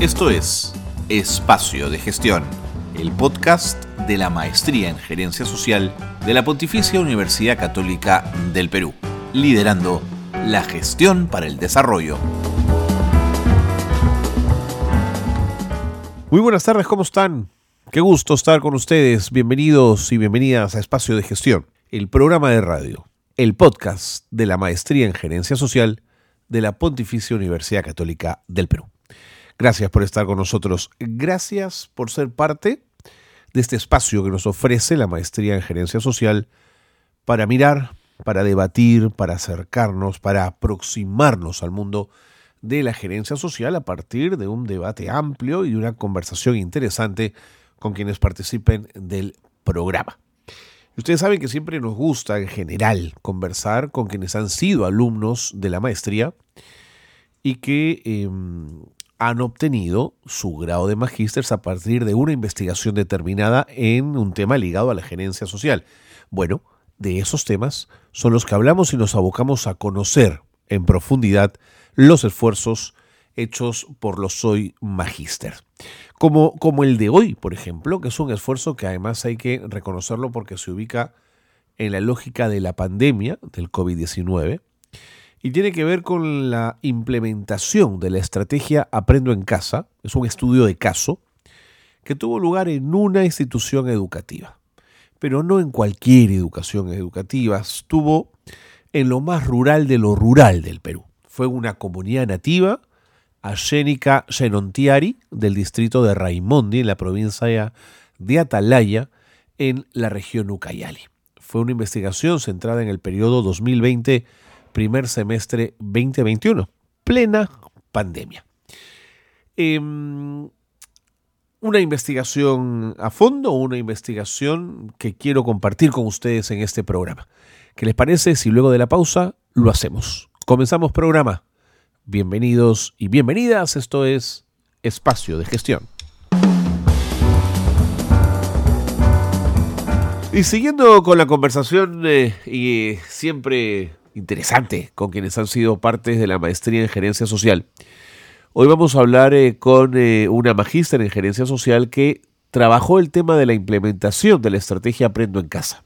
Esto es Espacio de Gestión, el podcast de la Maestría en Gerencia Social de la Pontificia Universidad Católica del Perú, liderando la gestión para el desarrollo. Muy buenas tardes, ¿cómo están? Qué gusto estar con ustedes. Bienvenidos y bienvenidas a Espacio de Gestión, el programa de radio, el podcast de la Maestría en Gerencia Social de la Pontificia Universidad Católica del Perú. Gracias por estar con nosotros. Gracias por ser parte de este espacio que nos ofrece la Maestría en Gerencia Social para mirar, para debatir, para acercarnos, para aproximarnos al mundo de la gerencia social a partir de un debate amplio y una conversación interesante con quienes participen del programa. Ustedes saben que siempre nos gusta en general conversar con quienes han sido alumnos de la maestría y que em, han obtenido su grado de magíster a partir de una investigación determinada en un tema ligado a la gerencia social. Bueno, de esos temas son los que hablamos y nos abocamos a conocer en profundidad los esfuerzos hechos por los Soy Magíster. Como, como el de hoy, por ejemplo, que es un esfuerzo que además hay que reconocerlo porque se ubica en la lógica de la pandemia del COVID-19 y tiene que ver con la implementación de la estrategia Aprendo en Casa. Es un estudio de caso que tuvo lugar en una institución educativa, pero no en cualquier educación educativa, estuvo en lo más rural de lo rural del Perú. Fue una comunidad nativa, Ashénica Xenontiari, del distrito de Raimondi, en la provincia de Atalaya, en la región Ucayali. Fue una investigación centrada en el periodo 2020 primer semestre 2021, plena pandemia. Em, una investigación a fondo, una investigación que quiero compartir con ustedes en este programa. ¿Qué les parece si luego de la pausa lo hacemos? Comenzamos programa. Bienvenidos y bienvenidas, esto es Espacio de Gestión. Y siguiendo con la conversación eh, y siempre interesante con quienes han sido partes de la maestría en gerencia social. Hoy vamos a hablar eh, con eh, una magíster en gerencia social que trabajó el tema de la implementación de la estrategia Aprendo en Casa.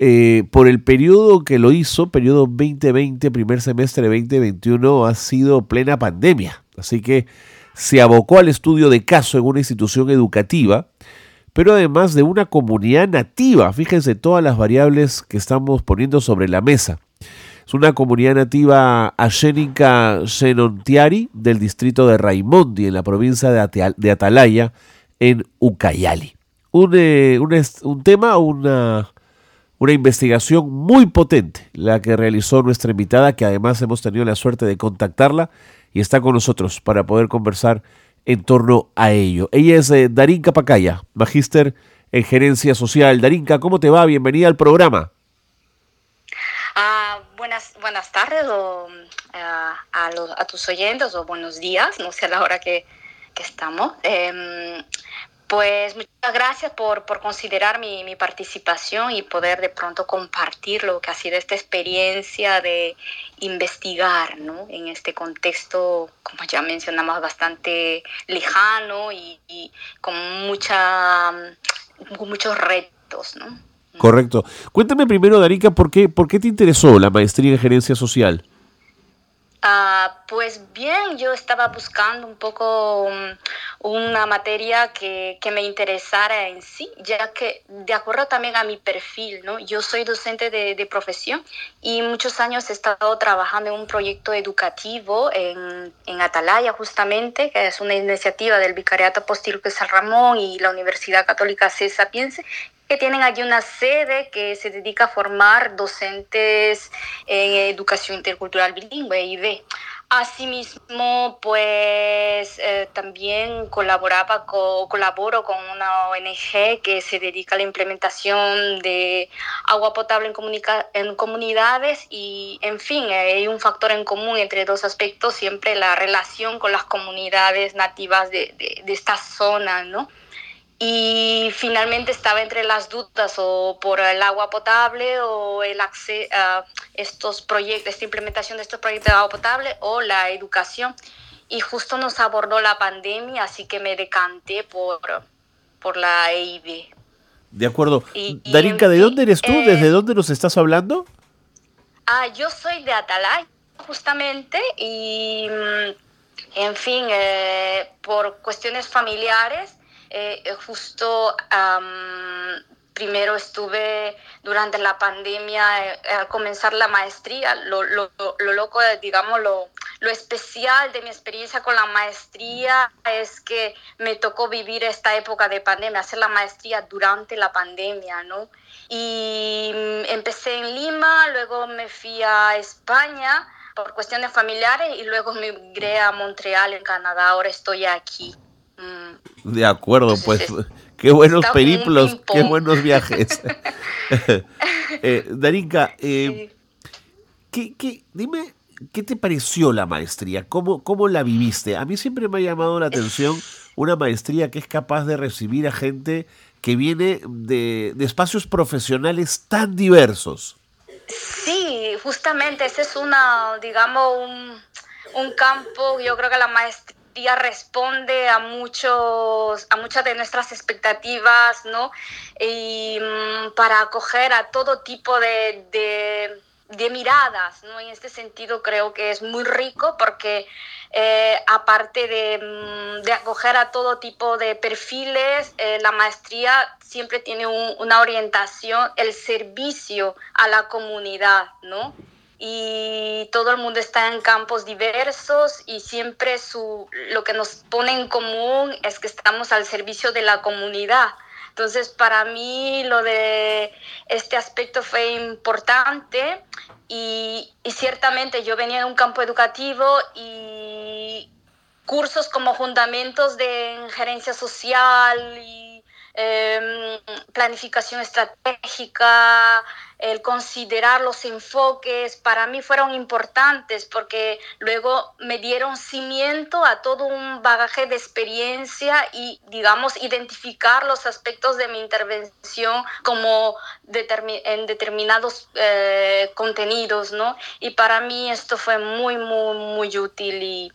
Eh, por el periodo que lo hizo, periodo 2020, primer semestre de 2021, ha sido plena pandemia. Así que se abocó al estudio de caso en una institución educativa pero además de una comunidad nativa. Fíjense todas las variables que estamos poniendo sobre la mesa. Es una comunidad nativa ashénica xenontiari del distrito de Raimondi, en la provincia de, Atalaya, en Ucayali. Eh, un, tema, una, una investigación muy potente, la que realizó nuestra invitada, que además hemos tenido la suerte de contactarla y está con nosotros para poder conversar en torno a ello. Ella es eh, Darinka Pacaya, magíster en gerencia social. Darinka, ¿cómo te va? Bienvenida al programa. Ah, buenas, buenas tardes o, ah, a, a, tus oyentes o buenos días, no sé a la hora que, que estamos. Em, pues muchas gracias por, por considerar mi, mi, participación y poder de pronto compartir lo que ha sido esta experiencia de investigar ¿no? en este contexto, como ya mencionamos, bastante lejano y, con, mucha, con muchos retos. ¿no? Correcto. Cuéntame primero, Darica, ¿por qué, ¿por qué te interesó la maestría en gerencia social? Uh, pues bien, yo estaba buscando un poco um, una materia que, que, me interesara en sí, ya que de acuerdo también a mi perfil, ¿no? Yo soy docente de, de, profesión y muchos años he estado trabajando en un proyecto educativo en, en Atalaya justamente, que es una iniciativa del Vicariato Apostólico de San Ramón y la Universidad Católica C. Sapiense, que tienen allí una sede que se dedica a formar docentes en educación intercultural bilingüe, IB. Asimismo, pues eh, también colaboraba colaboro con una ONG que se dedica a la implementación de agua potable en, en comunidades y, en fin, hay un factor en común entre dos aspectos, siempre la relación con las comunidades nativas de, de esta zona, ¿no? Y finalmente estaba entre las dudas o por el agua potable o el acceso a estos proyectos, esta implementación de estos proyectos de agua potable o la educación. y justo nos abordó la pandemia, así que me decanté por, por la EIB. De acuerdo. Darinka, ¿de dónde eres tú? Eh, ¿Desde dónde nos estás hablando? Ah, yo soy de Atalaya, justamente, y mm, en fin, eh, por cuestiones familiares, eh, justo primero estuve durante la pandemia eh, al comenzar la maestría, lo, lo, lo loco, digamos, lo, lo, especial de mi experiencia con la maestría es que me tocó vivir esta época de pandemia, hacer la maestría durante la pandemia, ¿no? Y mm, empecé en Lima, luego me fui a España por cuestiones familiares y luego me migré a Montreal, en Canadá, ahora estoy aquí. Mm. De acuerdo, pues... Qué buenos periplos, qué buenos viajes. eh, Darinka, eh, ¿qué, dime, ¿qué te pareció la maestría? ¿Cómo, ¿Cómo la viviste? A mí siempre me ha llamado la atención una maestría que es capaz de recibir a gente que viene de, de espacios profesionales tan diversos. Sí, justamente ese es una, digamos, un, un campo, yo creo que la maestría responde a, muchos, a muchas de nuestras expectativas, ¿no? Y mm, para acoger a todo tipo de, de, miradas, ¿no? En este sentido creo que es muy rico porque eh, aparte de, mm, de, acoger a todo tipo de perfiles, eh, la maestría siempre tiene una orientación, el servicio a la comunidad, ¿no? Y todo el mundo está en campos diversos y siempre su, lo que nos pone en común es que estamos al servicio de la comunidad. Entonces, para mí lo de este aspecto fue importante y, y ciertamente yo venía de un campo educativo y cursos como fundamentos de gerencia social y em, planificación estratégica, el considerar los enfoques, para mí fueron importantes porque luego me dieron cimiento a todo un bagaje de experiencia y, digamos, identificar los aspectos de mi intervención como en determinados eh, contenidos, ¿no? Y para mí esto fue muy, muy, muy útil y,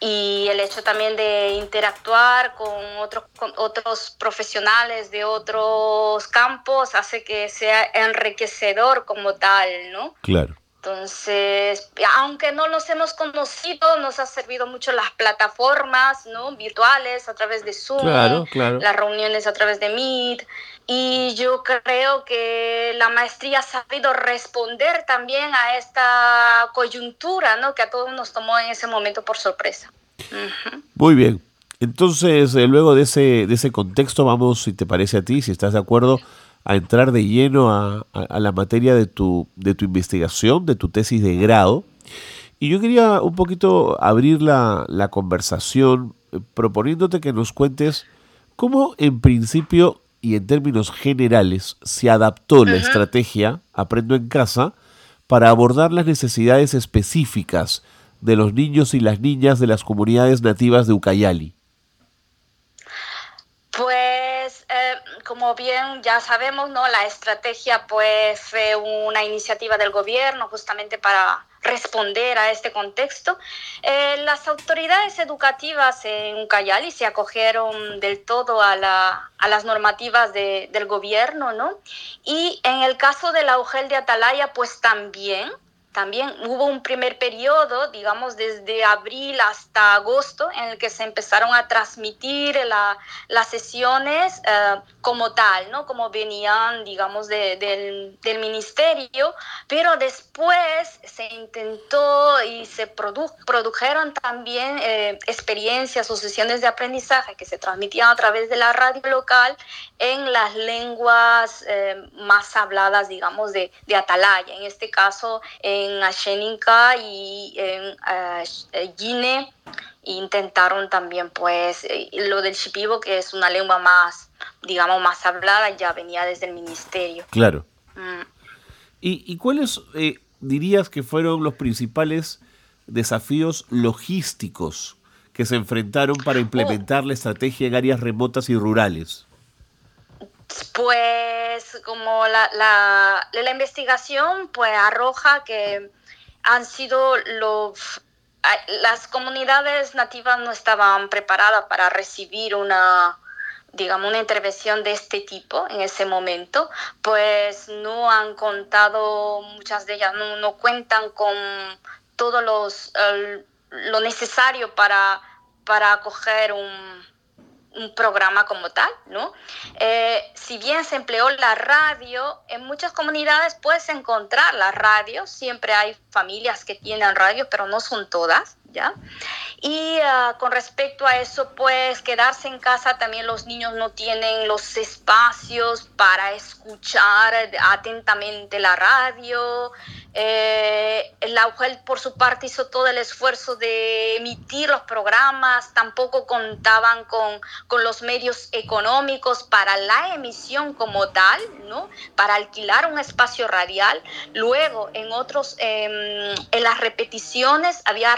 y el hecho también de interactuar con otros, con otros profesionales de otros campos hace que sea enriquecedor como tal, ¿no? Claro. Entonces, aunque no nos hemos conocido, nos ha servido mucho las plataformas ¿no? virtuales a través de Zoom, las reuniones a través de Meet. Y yo creo que la maestría ha sabido responder también a esta coyuntura ¿no? que a todos nos tomó en ese momento por sorpresa. Muy bien. Entonces, eh, luego de ese, de ese contexto, vamos, si te parece a ti, si estás de acuerdo, a entrar de lleno a, la materia de tu, de tu investigación, de tu tesis de grado. Y yo quería un poquito abrir la, conversación eh, proponiéndote que nos cuentes cómo en principio y en términos generales se adaptó la estrategia Aprendo en casa para abordar las necesidades específicas de los niños y las niñas de las comunidades nativas de Ucayali. Pues, como bien ya sabemos, ¿no? La estrategia pues fue una iniciativa del gobierno justamente para responder a este contexto. Eh, las autoridades educativas en Ucayali se acogieron del todo a, la, a las normativas de, del gobierno, ¿no? Y en el caso de la UGEL de Atalaya, pues también también hubo un primer periodo, digamos, desde abril hasta agosto, en el que se empezaron a transmitir las sesiones eh, como tal, ¿no? Como venían, digamos, del, ministerio, pero después se intentó y se produjeron también eh, experiencias o sesiones de aprendizaje que se transmitían a través de la radio local en las lenguas eh, más habladas, digamos, de, de Atalaya, en este caso, en Asheninka y en uh, Guine intentaron también pues eh, lo del shipibo que es una lengua más digamos más hablada ya venía desde el ministerio. Claro. Mm. ¿Y, cuáles eh, dirías que fueron los principales desafíos logísticos que se enfrentaron para implementar la estrategia en áreas remotas y rurales pues como la, la, la investigación pues arroja que han sido los las comunidades nativas no estaban preparadas para recibir una, digamos, una intervención de este tipo en ese momento, pues no han contado, muchas de ellas no, cuentan con todo los, lo necesario para, para acoger un, un programa como tal, ¿no? Eh, si bien se empleó la radio, en muchas comunidades puedes encontrar la radio, siempre hay familias que tienen radio, pero no son todas, ¿ya? Y ah, con respecto a eso, pues quedarse en casa también los niños no tienen los espacios para escuchar atentamente la radio. Eh, la UGEL por su parte hizo todo el esfuerzo de emitir los programas, tampoco contaban con, con los medios económicos para la emisión como tal, ¿no? Para alquilar un espacio radial. Luego, en otros, em, en las repeticiones había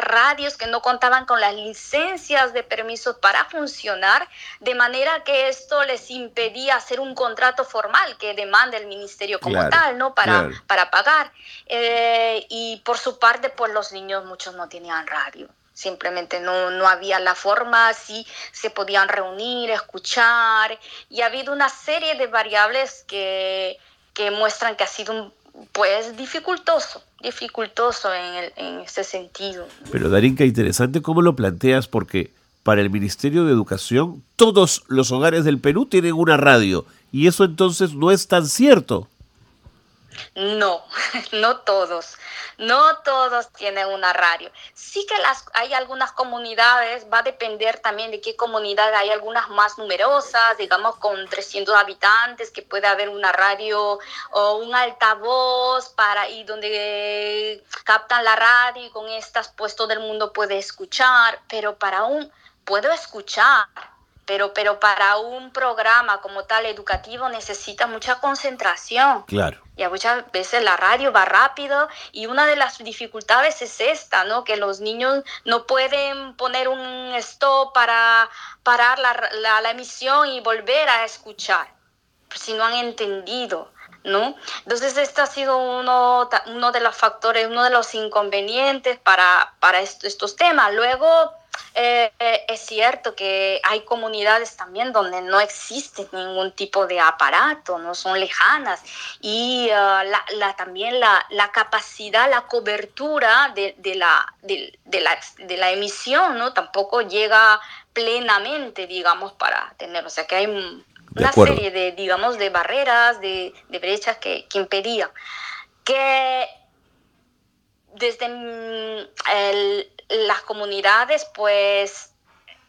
que no contaban con las licencias de permisos para funcionar, de manera que esto les impedía hacer un contrato formal que demanda el ministerio como tal, ¿no? Para, para pagar. Eh, y por su parte, pues los niños muchos no tenían radio. Simplemente no, no había la forma, sí se podían reunir, escuchar, y ha habido una serie de variables que, que muestran que ha sido un, pues dificultoso, dificultoso en, el, en ese sentido. Pero Darinka, interesante cómo lo planteas porque para el Ministerio de Educación todos los hogares del Perú tienen una radio y eso entonces no es tan cierto. No, no todos. No todos tienen una radio. Sí que las, hay algunas comunidades, va a depender también de qué comunidad, hay algunas más numerosas, digamos con 300 habitantes, que puede haber una radio o un altavoz para y donde captan la radio y con estas pues todo el mundo puede escuchar, pero para un puedo escuchar, pero, pero para un programa como tal educativo necesita mucha concentración. Claro. Y muchas veces la radio va rápido y una de las dificultades es esta, ¿no? Que los niños no pueden poner un stop para parar la, la, emisión y volver a escuchar, si no han entendido. ¿No? Entonces, este ha sido uno, uno de los factores, uno de los inconvenientes para, para estos temas. Luego, eh, es cierto que hay comunidades también donde no existe ningún tipo de aparato, no son lejanas y uh, la, también la, la, capacidad, la cobertura de, de, la, de, la, de la emisión ¿no? tampoco llega plenamente, digamos, para tener, o sea que hay una serie de, digamos, de barreras, de, de brechas que, que impedían que desde el, las comunidades, pues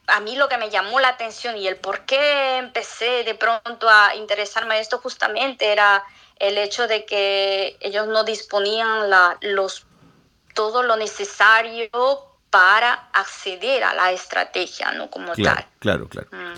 a mí lo que me llamó la atención y el por qué empecé de pronto a interesarme en esto justamente era el hecho de que ellos no disponían la, los, todo lo necesario para acceder a la estrategia, ¿no? Como tal. Claro, claro. Mm.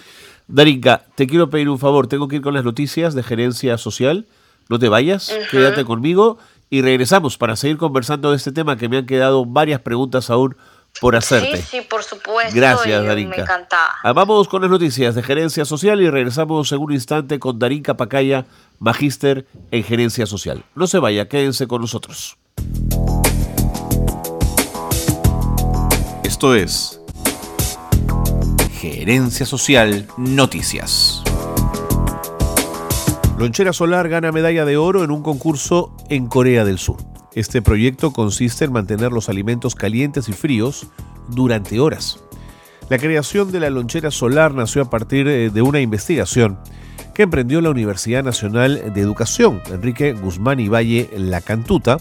Darinka, te quiero pedir un favor, tengo que ir con las noticias de gerencia social. No te vayas, quédate conmigo y regresamos para seguir conversando de este tema que me han quedado varias preguntas aún por hacerte. Sí, sí, por supuesto. Gracias, Darinka. Me encanta. Ah, vamos con las noticias de gerencia social y regresamos en un instante con Darinka Pacaya, magíster en gerencia social. No se vaya, quédense con nosotros. Esto es Gerencia Social Noticias. Lonchera Solar gana medalla de oro en un concurso en Corea del Sur. Este proyecto consiste en mantener los alimentos calientes y fríos durante horas. La creación de la lonchera solar nació a partir eh, de una investigación que emprendió la Universidad Nacional de Educación, Enrique Guzmán y Valle La Cantuta,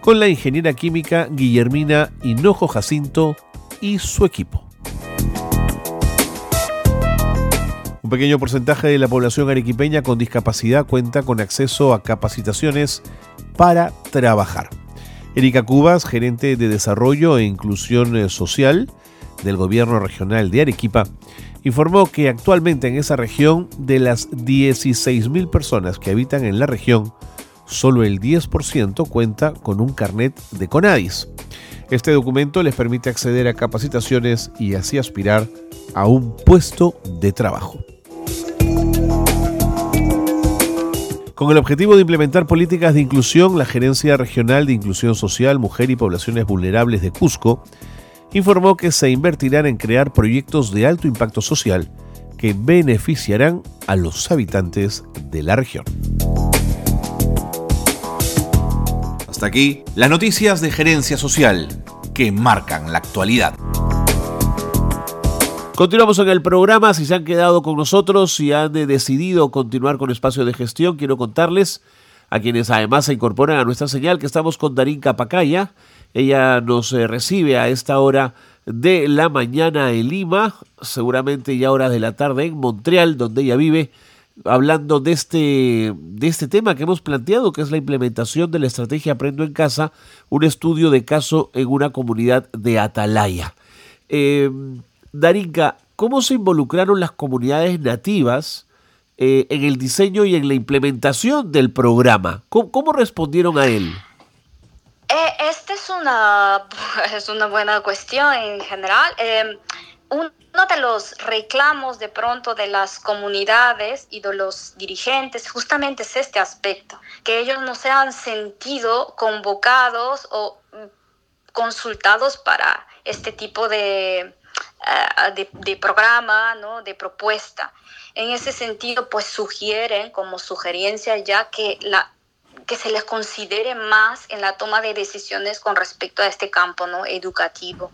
con la ingeniera química Guillermina Hinojo Jacinto y su equipo. Un pequeño porcentaje de la población arequipeña con discapacidad cuenta con acceso a capacitaciones para trabajar. Erika Cubas, gerente de Desarrollo e Inclusión eh, Social del Gobierno Regional de Arequipa, informó que actualmente en esa región, de las 16.000 personas que habitan en la región, solo el 10% cuenta con un carnet de CONADIS. Este documento les permite acceder a capacitaciones y así aspirar a un puesto de trabajo. Con el objetivo de implementar políticas de inclusión, la Gerencia Regional de Inclusión Social, Mujer y Poblaciones Vulnerables de Cusco informó que se invertirán en crear proyectos de alto impacto social que beneficiarán a los habitantes de la región. Hasta aquí las noticias de gerencia social que marcan la actualidad. Continuamos en el programa. Si se han quedado con nosotros y han decidido continuar con espacio de gestión, quiero contarles a quienes además se incorporan a nuestra señal que estamos con Darín Capacaya. Ella nos eh, recibe a esta hora de la mañana en Lima, seguramente ya horas de la tarde en Montreal, donde ella vive, hablando de este, de este tema que hemos planteado, que es la implementación de la estrategia Aprendo en Casa, un estudio de caso en una comunidad de Atalaya. Eh, Darinka, ¿cómo se involucraron las comunidades nativas eh, en el diseño y en la implementación del programa? ¿Cómo, respondieron a él? Eh, esta es una, es una buena cuestión en general. Eh, uno de los reclamos de pronto de las comunidades y de los dirigentes justamente es este aspecto, que ellos no se han sentido convocados o consultados para este tipo de, eh, de, programa, ¿no? de propuesta. En ese sentido, pues sugieren como sugerencia ya que, la, que se les considere más en la toma de decisiones con respecto a este campo ¿no? educativo.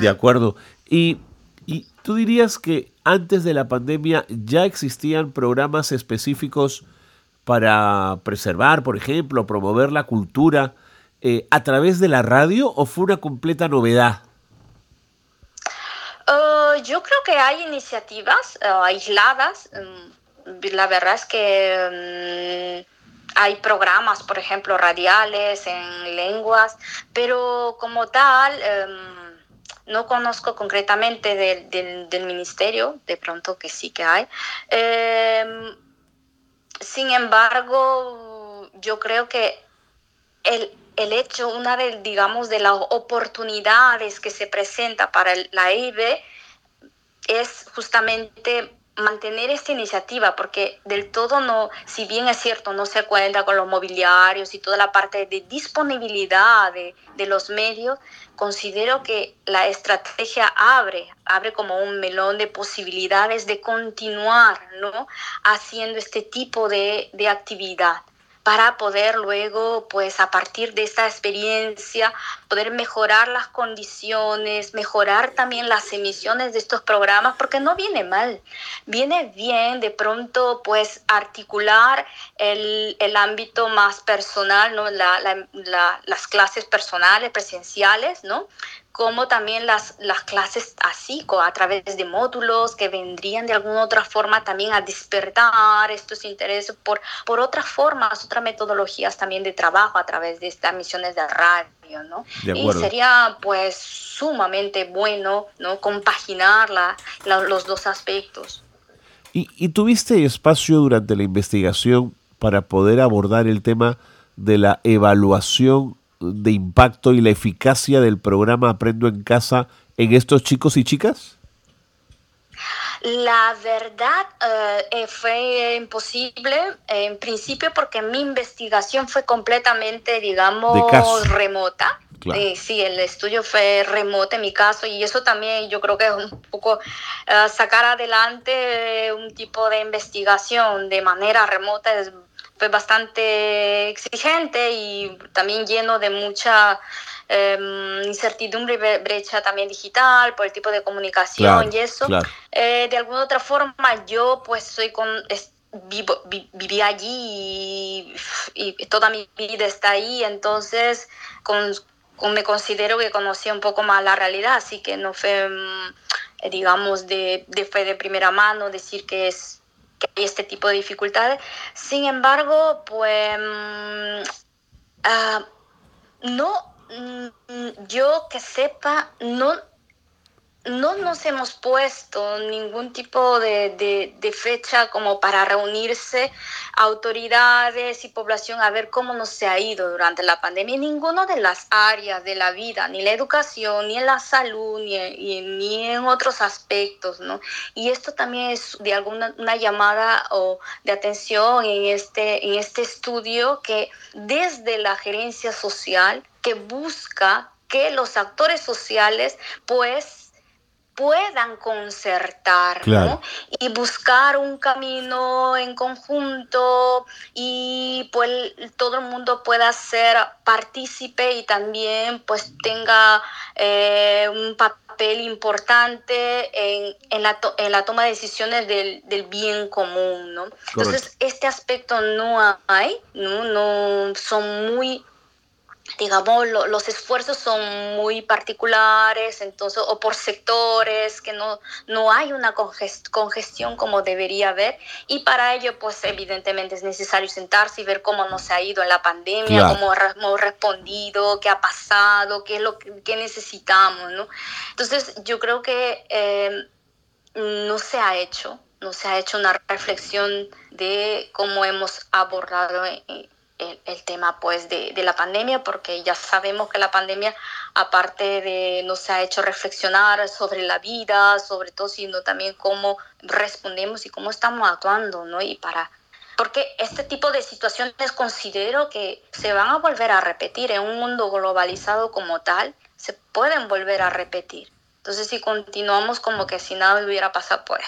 De acuerdo. Y, y tú dirías que antes de la pandemia ya existían programas específicos para preservar, por ejemplo, promover la cultura eh, a través de la radio o fue una completa novedad? Yo creo que hay iniciativas uh, aisladas. Mm, la verdad es que mm, hay programas, por ejemplo, radiales en lenguas, pero como tal, em, no conozco concretamente del, del, ministerio, de pronto que sí que hay. Em, sin embargo, yo creo que el, el hecho, una de, digamos, de las oportunidades que se presenta para la EIB es justamente mantener esta iniciativa, porque del todo no, si bien es cierto, no se cuenta con los mobiliarios y toda la parte de disponibilidad de, de los medios, considero que la estrategia abre, abre como un melón de posibilidades de continuar, ¿no? Haciendo este tipo de, de actividad para poder luego, pues a partir de esta experiencia, poder mejorar las condiciones, mejorar también las emisiones de estos programas, porque no viene mal, viene bien de pronto, pues articular el, el ámbito más personal, ¿no? La, la, las clases personales, presenciales, ¿no? Como también las, las clases así, a través de módulos que vendrían de alguna otra forma también a despertar estos intereses por, por otras formas, otras metodologías también de trabajo a través de estas misiones de radio, ¿no? y sería pues sumamente bueno, ¿no? Compaginar la, los dos aspectos. ¿Y, ¿Y tuviste espacio durante la investigación para poder abordar el tema de la evaluación de impacto y la eficacia del programa Aprendo en Casa en estos chicos y chicas? La verdad eh, eh, fue imposible en principio porque mi investigación fue completamente, digamos, remota. Eh, sí, el estudio fue remoto en mi caso y eso también yo creo que es un poco sacar adelante un tipo de investigación de manera remota es fue bastante exigente y también lleno de mucha em, incertidumbre y brecha también digital por el tipo de comunicación y eso. Eh, de alguna otra forma yo pues soy con... vivo, viví allí y, toda mi vida está ahí, entonces con, me considero que conocí un poco más la realidad, así que no fue, mm, digamos, de, de, fue de primera mano decir que es hay este tipo de dificultades. Sin embargo, pues mm, ah, no, mm, yo que sepa, no no nos hemos puesto ningún tipo de, fecha como para reunirse autoridades y población a ver cómo nos se ha ido durante la pandemia en ninguna de las áreas de la vida, ni la educación, ni en la salud, ni, ni en otros aspectos, ¿no? Y esto también es de alguna una llamada o de atención en este, en este estudio que desde la gerencia social que busca que los actores sociales pues puedan concertar y buscar un camino en conjunto y pues todo el mundo pueda ser partícipe y también pues tenga eh, un papel importante en, en, la en, la toma de decisiones del, del bien común, ¿no? Entonces, este aspecto no hay, ¿no? no son muy digamos, los esfuerzos son muy particulares, entonces, o por sectores, que no, no hay una congestión como debería haber, y para ello, pues evidentemente es necesario sentarse y ver cómo nos ha ido en la pandemia, cómo hemos respondido, qué ha pasado, qué es lo que necesitamos, ¿no? Entonces, yo creo que eh, no se ha hecho, no se ha hecho una reflexión de cómo hemos abordado el, tema pues de, de, la pandemia, porque ya sabemos que la pandemia, aparte de nos ha hecho reflexionar sobre la vida, sobre todo, sino también cómo respondemos y cómo estamos actuando, ¿no? Y para, porque este tipo de situaciones considero que se van a volver a repetir en un mundo globalizado como tal, se pueden volver a repetir. Entonces, si continuamos como que si nada hubiera pasado, pues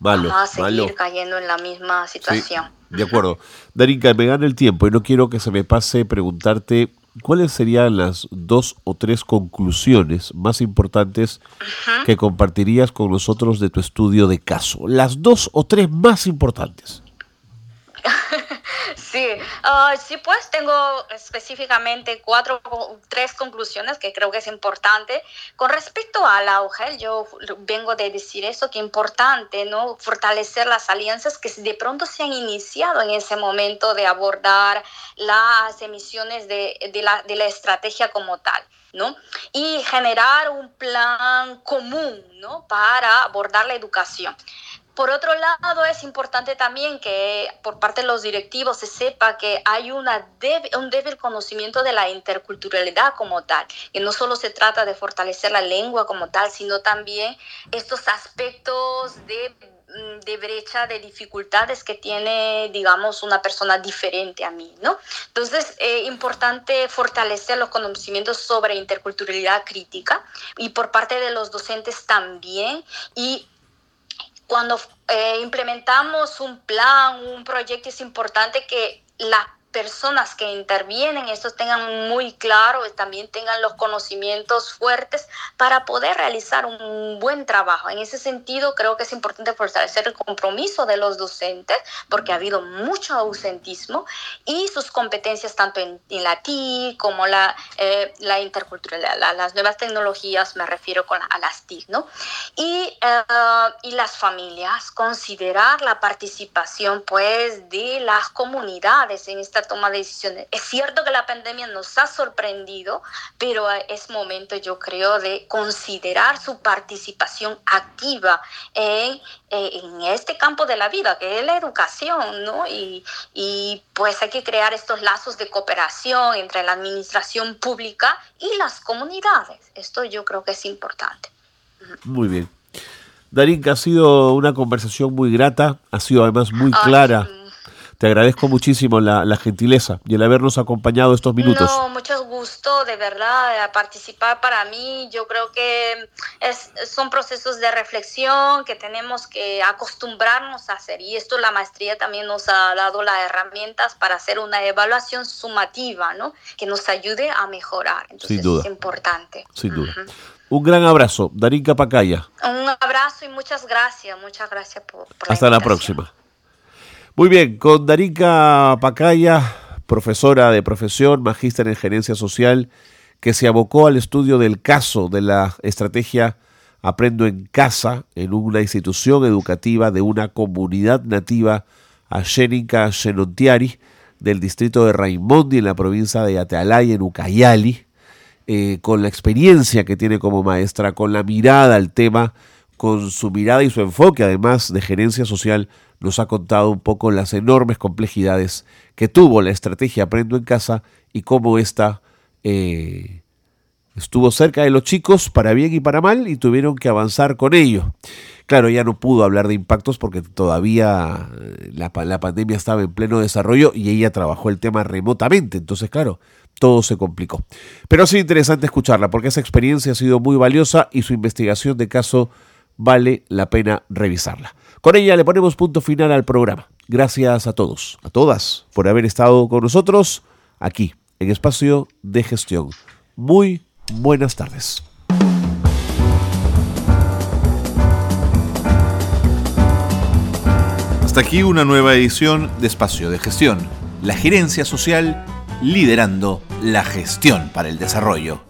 vamos a seguir cayendo en la misma situación. De acuerdo. Darinka, me gana el tiempo y no quiero que se me pase preguntarte cuáles serían las dos o tres conclusiones más importantes que compartirías con nosotros de tu estudio de caso. Las dos o tres más importantes. Sí, ah, sí, pues tengo específicamente cuatro, tres conclusiones que creo que es importante. Con respecto al auge, yo vengo de decir eso, que es importante, ¿no? Fortalecer las alianzas que de pronto se han iniciado en ese momento de abordar las emisiones de, de, la, de la estrategia como tal. ¿no? Y generar un plan común, ¿no? Para abordar la educación. Por otro lado, es importante también que por parte de los directivos se sepa que hay una un débil conocimiento de la interculturalidad como tal, que no solo se trata de fortalecer la lengua como tal, sino también estos aspectos de mm, de brecha, de dificultades que tiene, digamos, una persona diferente a mí, ¿no? Entonces, es importante fortalecer los conocimientos sobre interculturalidad crítica y por parte de los docentes también y cuando eh, implementamos un plan, un proyecto, es importante que la personas que intervienen, estos tengan muy claro, también tengan los conocimientos fuertes para poder realizar un buen trabajo. En ese sentido, creo que es importante fortalecer el compromiso de los docentes, porque ha habido mucho ausentismo y sus competencias tanto en, la TIC como la, eh, la interculturalidad, las nuevas tecnologías, me refiero con, a las TIC, ¿no? Y, eh, y las familias, considerar la participación, pues, de las comunidades en esta toma de decisiones. Es cierto que la pandemia nos ha sorprendido, pero es momento, yo creo, de considerar su participación activa en, en este campo de la vida, que es la educación, ¿no? Y, y pues hay que crear estos lazos de cooperación entre la administración pública y las comunidades. Esto yo creo que es importante. Muy bien. Darín, ha sido una conversación muy grata, ha sido además muy clara. Te agradezco muchísimo la, gentileza y el habernos acompañado estos minutos. No, mucho gusto, de verdad, participar para mí. Yo creo que es, son procesos de reflexión que tenemos que acostumbrarnos a hacer. Y esto la maestría también nos ha dado las herramientas para hacer una evaluación sumativa, ¿no? Que nos ayude a mejorar. Entonces Sin duda. es importante. Sin duda. Un gran abrazo, Darín Capacaya. Un abrazo y muchas gracias, muchas gracias por, por Hasta la próxima. Muy bien, con Darinka Pacaya, profesora de profesión, magíster en gerencia social, que se abocó al estudio del caso de la estrategia Aprendo en Casa en una institución educativa de una comunidad nativa Ashénica Xenontiari del distrito de Raimondi en la provincia de Atealay en Ucayali, eh, con la experiencia que tiene como maestra, con la mirada al tema, con su mirada y su enfoque además de gerencia social nos ha contado un poco las enormes complejidades que tuvo la estrategia Aprendo en Casa y cómo ésta eh, estuvo cerca de los chicos para bien y para mal y tuvieron que avanzar con ello. Claro, ya no pudo hablar de impactos porque todavía eh, la, la pandemia estaba en pleno desarrollo y ella trabajó el tema remotamente. Entonces, claro, todo se complicó. Pero ha sido interesante escucharla porque esa experiencia ha sido muy valiosa y su investigación de caso vale la pena revisarla. Con ella le ponemos punto final al programa. Gracias a todos, a todas, por haber estado con nosotros aquí en Espacio de Gestión. Muy buenas tardes. Hasta aquí una nueva edición de Espacio de Gestión. La gerencia social liderando la gestión para el desarrollo.